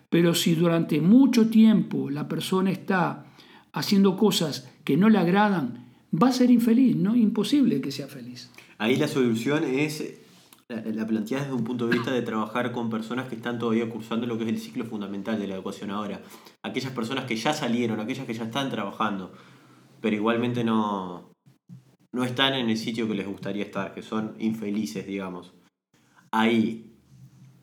pero si durante mucho tiempo la persona está haciendo cosas que no le agradan, va a ser infeliz, ¿no? Imposible que sea feliz. Ahí la solución es la, la planteada desde un punto de vista de trabajar con personas que están todavía cursando lo que es el ciclo fundamental de la educación ahora. Aquellas personas que ya salieron, aquellas que ya están trabajando, pero igualmente no, no están en el sitio que les gustaría estar, que son infelices, digamos. Ahí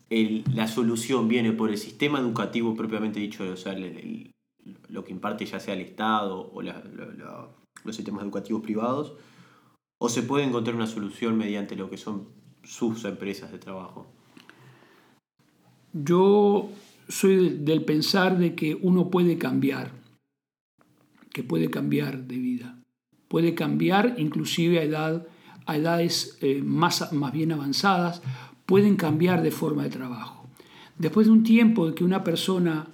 la solución viene por el sistema educativo propiamente dicho, o sea, lo que imparte ya sea el Estado o los sistemas educativos privados, o se puede encontrar una solución mediante lo que son sus empresas de trabajo. Yo soy del pensar de que uno puede cambiar, que puede cambiar de vida, puede cambiar inclusive a, edad, a edades eh, más, más bien avanzadas, pueden cambiar de forma de trabajo. Después de un tiempo que una persona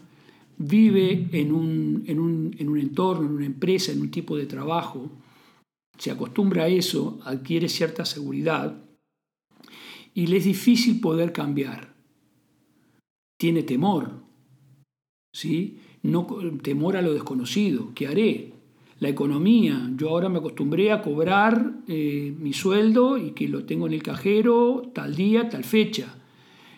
vive en un, en un, en un entorno, en una empresa, en un tipo de trabajo, se acostumbra a eso, adquiere cierta seguridad y le es difícil poder cambiar. Tiene temor, ¿sí? No, temor a lo desconocido. ¿Qué haré? La economía. Yo ahora me acostumbré a cobrar eh, mi sueldo y que lo tengo en el cajero tal día, tal fecha.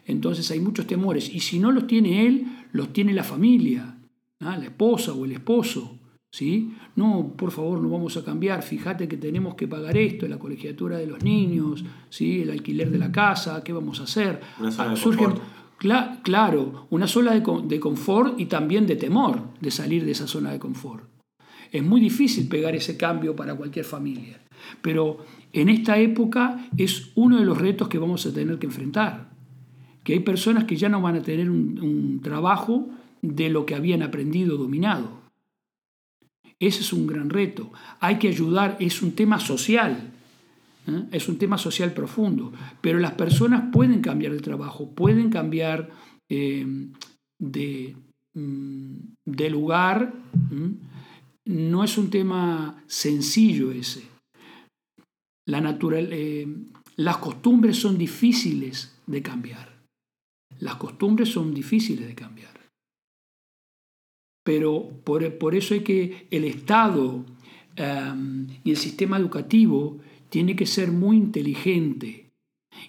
Entonces hay muchos temores. Y si no los tiene él, los tiene la familia, la esposa o el esposo. ¿sí? No, por favor, no vamos a cambiar. Fíjate que tenemos que pagar esto, la colegiatura de los niños, ¿sí? el alquiler de la casa, ¿qué vamos a hacer? Una zona de confort. claro, una zona de, de confort y también de temor de salir de esa zona de confort. Es muy difícil pegar ese cambio para cualquier familia, pero en esta época es uno de los retos que vamos a tener que enfrentar, que hay personas que ya no van a tener un, trabajo de lo que habían aprendido, dominado. Ese es un gran reto. Hay que ayudar, es un tema social, ¿eh? es un tema social profundo, pero las personas pueden cambiar de trabajo, pueden cambiar eh, mm, de, lugar no es un tema sencillo ese. La natural, eh, las costumbres son difíciles de cambiar. Las costumbres son difíciles de cambiar. Pero por, eso hay que el Estado em, y el sistema educativo tiene que ser muy inteligente.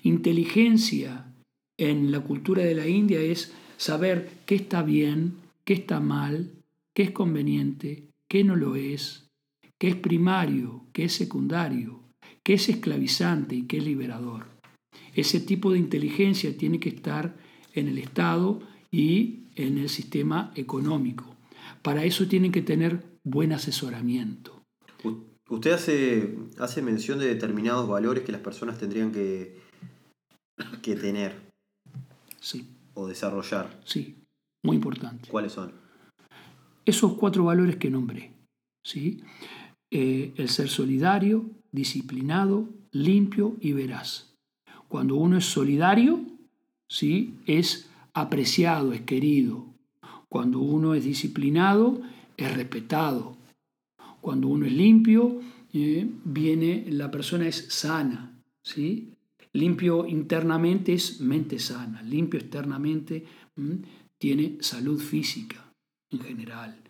Inteligencia en la cultura de la India es saber qué está bien, qué está mal, qué es conveniente, qué no lo es, qué es primario, qué es secundario, qué es esclavizante y qué es liberador. Ese tipo de inteligencia tiene que estar en el Estado y en el sistema económico. Para eso tienen que tener buen asesoramiento. Usted hace, hace mención de determinados valores que las personas tendrían que, que tener. Sí. O desarrollar. Sí, muy importante. ¿Cuáles son? Esos cuatro valores que nombré. ¿sí? Eh, el ser solidario, disciplinado, limpio y veraz. Cuando uno es solidario, ¿sí? es apreciado, es querido. Cuando uno es disciplinado, es respetado. Cuando uno es limpio, eh, viene, la persona es sana. ¿sí? Limpio internamente es mente sana. Limpio externamente tiene salud física en general.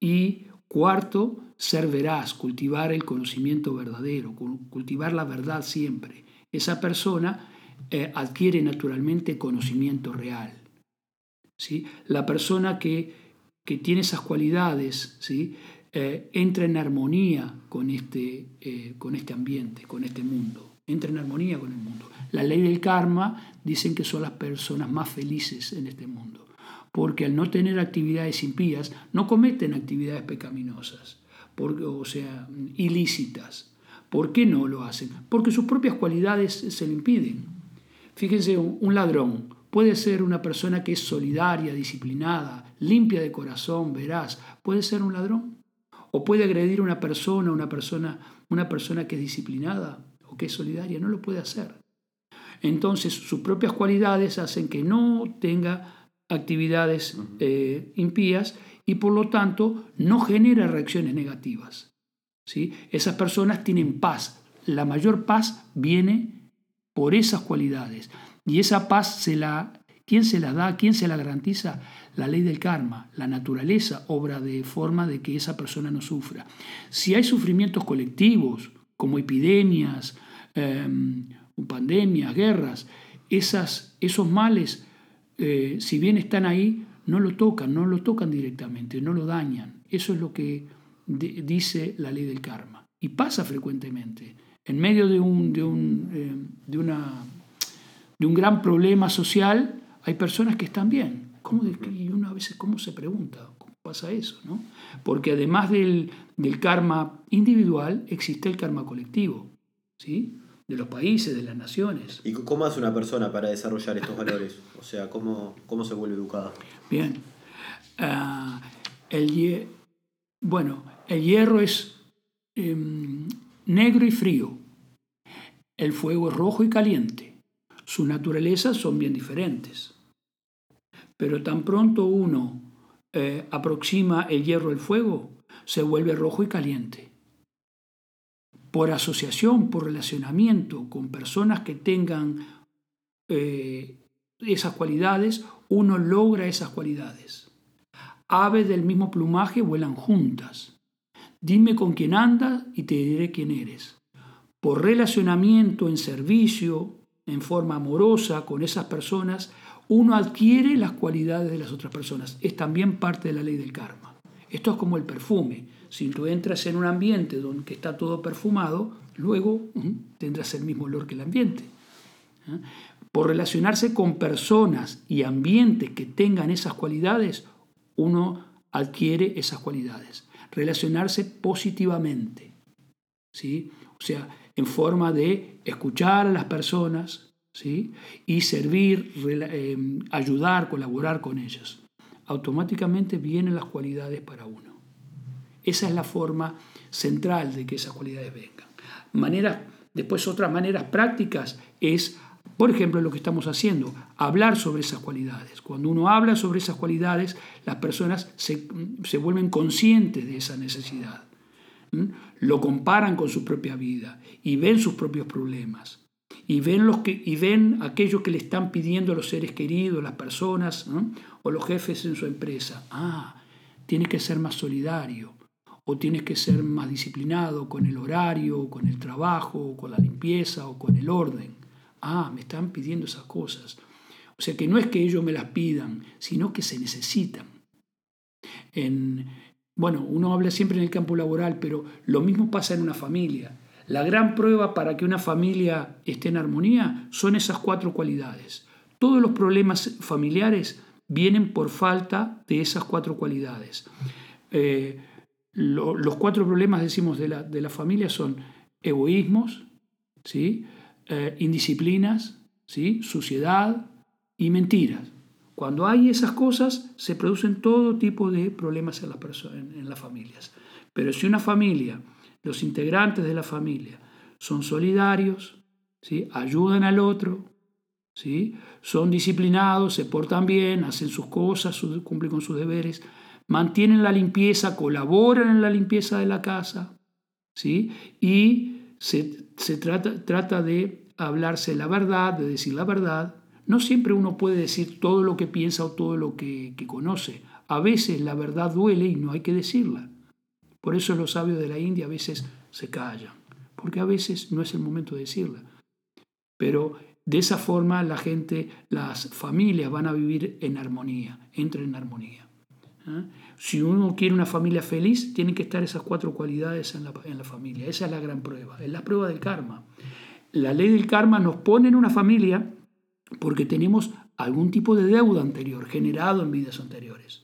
Y cuarto, ser veraz, cultivar el conocimiento verdadero, cultivar la verdad siempre. Esa persona eh, adquiere naturalmente conocimiento real. ¿sí? La persona que, que tiene esas cualidades ¿sí? Eh, entra en armonía con este, eh, con este ambiente, con este mundo. Entra en armonía con el mundo. La ley del karma dicen que son las personas más felices en este mundo porque al no tener actividades impías, no cometen actividades pecaminosas, o sea, ilícitas. ¿Por qué no lo hacen? Porque sus propias cualidades se lo impiden. Fíjense, un ladrón puede ser una persona que es solidaria, disciplinada, limpia de corazón, veraz. ¿Puede ser un ladrón? ¿O puede agredir a una persona, una persona, una persona que es disciplinada o que es solidaria? No lo puede hacer. Entonces, sus propias cualidades hacen que no tenga actividades eh, impías y por lo tanto no genera reacciones negativas. ¿sí? Esas personas tienen paz. La mayor paz viene por esas cualidades y esa paz se la ¿Quién se la da? ¿Quién se la garantiza? La ley del karma, la naturaleza obra de forma de que esa persona no sufra. Si hay sufrimientos colectivos, como epidemias, em, pandemias, guerras, esas, esos males, eh, si bien están ahí, no lo tocan, no lo tocan directamente, no lo dañan. Eso es lo que dice la ley del karma. Y pasa frecuentemente. En medio de un, de un, eh, de una, de un gran problema social, hay personas que están bien. ¿Cómo y uno a veces, ¿cómo se pregunta? ¿Cómo pasa eso? ¿no? Porque además del, del karma individual, existe el karma colectivo. ¿sí? De los países, de las naciones. ¿Y cómo hace una persona para desarrollar estos valores? O sea, ¿cómo, cómo se vuelve educada? Bien. Ah, el, bueno, el hierro es em, negro y frío. El fuego es rojo y caliente. Sus naturalezas son bien diferentes. Pero tan pronto uno eh, aproxima el hierro al fuego, se vuelve rojo y caliente por asociación, por relacionamiento con personas que tengan eh, esas cualidades, uno logra esas cualidades. Aves del mismo plumaje vuelan juntas. Dime con quién andas y te diré quién eres. Por relacionamiento en servicio, en forma amorosa con esas personas, uno adquiere las cualidades de las otras personas. Es también parte de la ley del karma. Esto es como el perfume. Si tú entras en un ambiente donde está todo perfumado, luego tendrás el mismo olor que el ambiente. ¿eh? Por relacionarse con personas y ambientes que tengan esas cualidades, uno adquiere esas cualidades. Relacionarse positivamente. ¿sí? O sea, en forma de escuchar a las personas ¿sí? y servir, eh, ayudar, colaborar con ellas. Automáticamente vienen las cualidades para uno. Esa es la forma central de que esas cualidades vengan. Maneras, después otras maneras prácticas es, por ejemplo, lo que estamos haciendo, hablar sobre esas cualidades. Cuando uno habla sobre esas cualidades, las personas se, vuelven conscientes de esa necesidad. Lo comparan con su propia vida y ven sus propios problemas. Y ven, los que, y ven aquello que le están pidiendo los seres queridos, las personas o los jefes en su empresa. Ah, tiene que ser más solidario, o tienes que ser más disciplinado con el horario, con el trabajo, con la limpieza o con el orden. Ah, me están pidiendo esas cosas. O sea que no es que ellos me las pidan, sino que se necesitan. En, bueno, uno habla siempre en el campo laboral, pero lo mismo pasa en una familia. La gran prueba para que una familia esté en armonía son esas cuatro cualidades. Todos los problemas familiares vienen por falta de esas cuatro cualidades. Eh, los cuatro problemas, decimos, de la, de la familia son egoísmos, ¿sí? Eh, indisciplinas, ¿sí? suciedad y mentiras. Cuando hay esas cosas, se producen todo tipo de problemas en, en, en las familias. Pero si una familia, los integrantes de la familia, son solidarios, ¿sí? ayudan al otro, ¿sí? son disciplinados, se portan bien, hacen sus cosas, cumplen con sus deberes, mantienen la limpieza, colaboran en la limpieza de la casa, ¿sí? y se, trata, trata de hablarse la verdad, de decir la verdad. No siempre uno puede decir todo lo que piensa o todo lo que, que conoce. A veces la verdad duele y no hay que decirla. Por eso los sabios de la India a veces se callan, porque a veces no es el momento de decirla. Pero de esa forma la gente, las familias van a vivir en armonía, entran en armonía. ¿Eh? Si uno quiere una familia feliz, tienen que estar esas cuatro cualidades en la, en la, familia. Esa es la gran prueba, es la prueba del karma. La ley del karma nos pone en una familia porque tenemos algún tipo de deuda anterior, generado en vidas anteriores.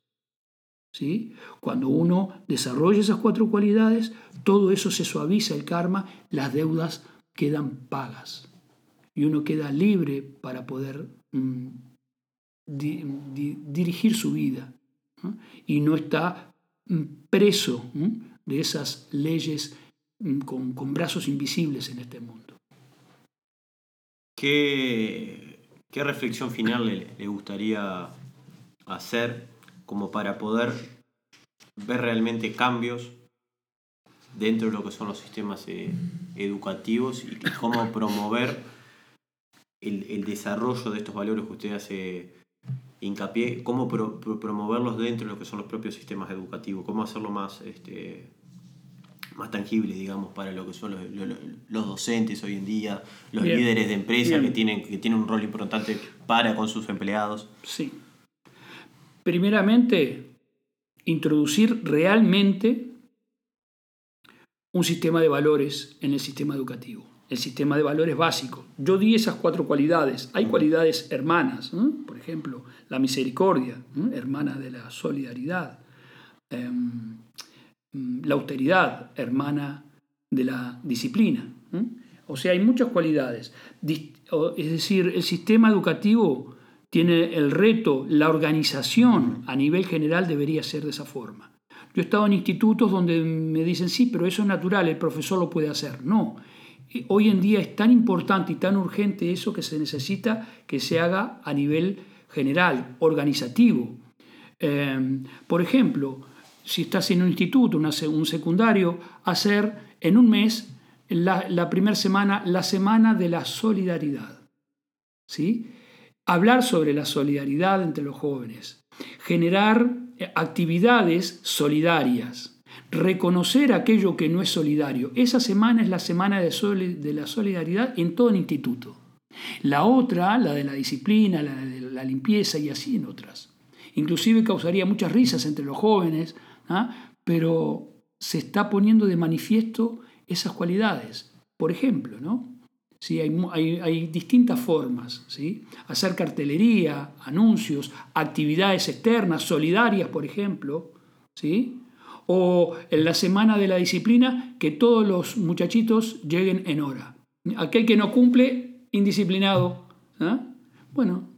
¿Sí? Cuando uno desarrolla esas cuatro cualidades, todo eso se suaviza el karma, las deudas quedan pagas y uno queda libre para poder mm, dirigir su vida y no está mm, preso de esas leyes mm, con, brazos invisibles en este mundo. ¿Qué, qué reflexión final le, gustaría hacer como para poder ver realmente cambios dentro de lo que son los sistemas eh, educativos y cómo promover el, el, desarrollo de estos valores que usted hace hincapié, cómo promoverlos dentro de lo que son los propios sistemas educativos, cómo hacerlo más, este, más tangible, digamos, para lo que son los, docentes hoy en día, los líderes de empresas que tienen, que tienen un rol importante para con sus empleados. Sí. Primeramente, introducir realmente un sistema de valores en el sistema educativo, el sistema de valores básico. Yo di esas cuatro cualidades. Hay cualidades hermanas, por ejemplo, la misericordia, hermana de la solidaridad, em, la austeridad, hermana de la disciplina. O sea, hay muchas cualidades. Es decir, el sistema educativo tiene el reto, la organización a nivel general debería ser de esa forma. Yo he estado en institutos donde me dicen, sí, pero eso es natural, el profesor lo puede hacer. No, hoy en día es tan importante y tan urgente eso que se necesita que se haga a nivel general, organizativo. Em, por ejemplo, si estás en un instituto, un secundario, hacer en un mes, la, la primera semana, la semana de la solidaridad. ¿Sí? hablar sobre la solidaridad entre los jóvenes, generar eh, actividades solidarias, reconocer aquello que no es solidario. Esa semana es la semana de, la solidaridad en todo el instituto. La otra, la de la disciplina, la de la limpieza y así en otras. Inclusive causaría muchas risas entre los jóvenes, ¿ah? pero se está poniendo de manifiesto esas cualidades. Por ejemplo, ¿no? ¿sí? Hay, distintas formas. ¿sí? Hacer cartelería, anuncios, actividades externas, solidarias, por ejemplo. ¿sí? O en la semana de la disciplina, que todos los muchachitos lleguen en hora. Aquel que no cumple, indisciplinado. ¿ah? Bueno,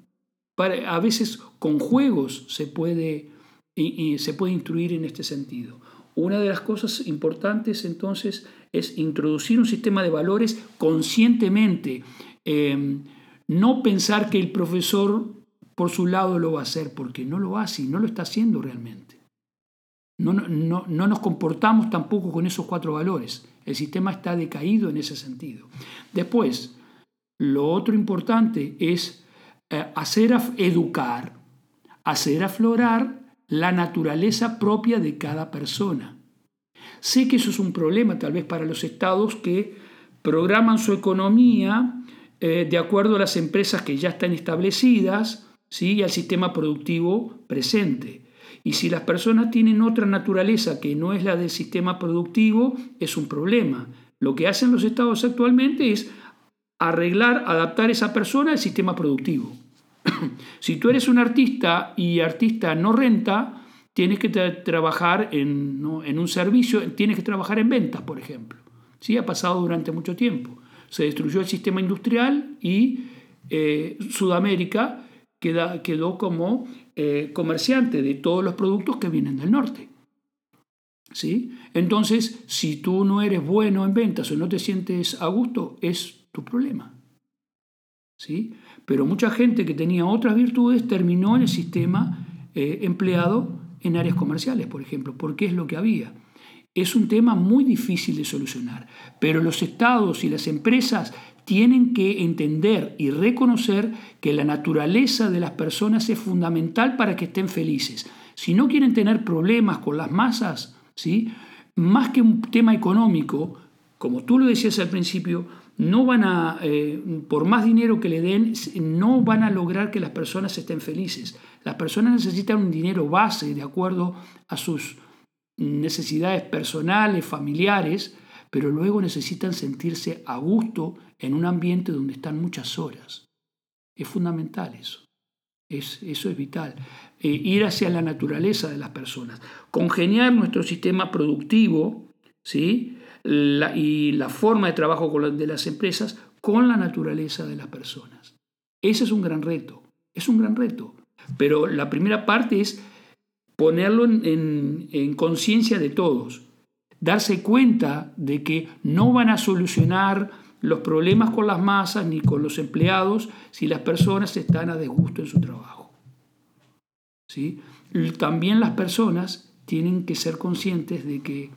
a veces con juegos se puede, se puede instruir en este sentido. Una de las cosas importantes entonces es introducir un sistema de valores conscientemente, eh, no pensar que el profesor por su lado lo va a hacer, porque no lo hace y no lo está haciendo realmente. No, no, no nos comportamos tampoco con esos cuatro valores. El sistema está decaído en ese sentido. Después, lo otro importante es eh, hacer educar, hacer aflorar la naturaleza propia de cada persona. Sé que eso es un problema tal vez para los estados que programan su economía eh, de acuerdo a las empresas que ya están establecidas ¿sí? y al sistema productivo presente. Y si las personas tienen otra naturaleza que no es la del sistema productivo, es un problema. Lo que hacen los estados actualmente es arreglar, adaptar esa persona al sistema productivo. si tú eres un artista y artista no renta, tienes que trabajar en, un servicio, tienes que trabajar en ventas, por ejemplo. ¿Sí? Ha pasado durante mucho tiempo. Se destruyó el sistema industrial y eh, Sudamérica quedó como eh, comerciante de todos los productos que vienen del norte. ¿Sí? Entonces, si tú no eres bueno en ventas o no te sientes a gusto, es tu problema. ¿Sí? Pero mucha gente que tenía otras virtudes terminó en el sistema eh, empleado en áreas comerciales, por ejemplo, porque es lo que había. Es un tema muy difícil de solucionar, pero los estados y las empresas tienen que entender y reconocer que la naturaleza de las personas es fundamental para que estén felices. Si no quieren tener problemas con las masas, ¿sí? más que un tema económico, como tú lo decías al principio, no van a, eh, por más dinero que le den, no van a lograr que las personas estén felices. Las personas necesitan un dinero base de acuerdo a sus necesidades personales, familiares, pero luego necesitan sentirse a gusto en un ambiente donde están muchas horas. Es fundamental eso. Es, eso es vital. Eh, ir hacia la naturaleza de las personas. Congeniar nuestro sistema productivo ¿sí? y la forma de trabajo de las empresas con la naturaleza de las personas. Ese es un gran reto. Es un gran reto. Pero la primera parte es ponerlo en, conciencia de todos, darse cuenta de que no van a solucionar los problemas con las masas ni con los empleados si las personas están a desgusto en su trabajo. ¿Sí? También las personas tienen que ser conscientes de que,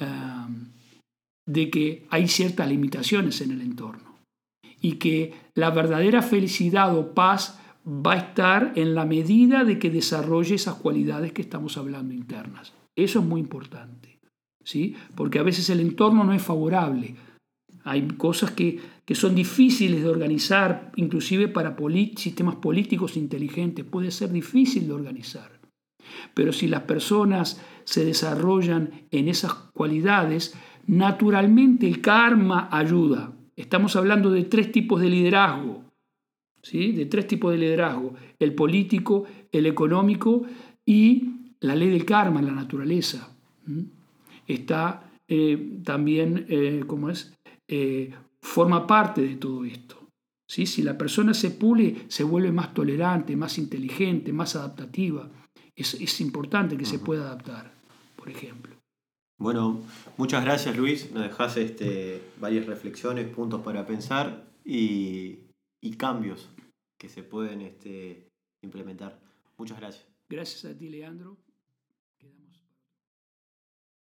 ah, de que hay ciertas limitaciones en el entorno y que la verdadera felicidad o paz va a estar en la medida de que desarrolle esas cualidades que estamos hablando internas. Eso es muy importante, ¿sí? porque a veces el entorno no es favorable. Hay cosas que, son difíciles de organizar, inclusive para sistemas políticos inteligentes, puede ser difícil de organizar. Pero si las personas se desarrollan en esas cualidades, naturalmente el karma ayuda. Estamos hablando de tres tipos de liderazgo, ¿sí? de tres tipos de liderazgo, el político, el económico y la ley del karma, la naturaleza. Está eh, también, eh, ¿cómo es? Eh, forma parte de todo esto. ¿sí? Si la persona se pule, se vuelve más tolerante, más inteligente, más adaptativa. Es, importante que se pueda adaptar, por ejemplo. Bueno, muchas gracias Luis. Nos dejas este, varias reflexiones, puntos para pensar y, cambios que se pueden este, implementar. Muchas gracias. Gracias a ti, Leandro.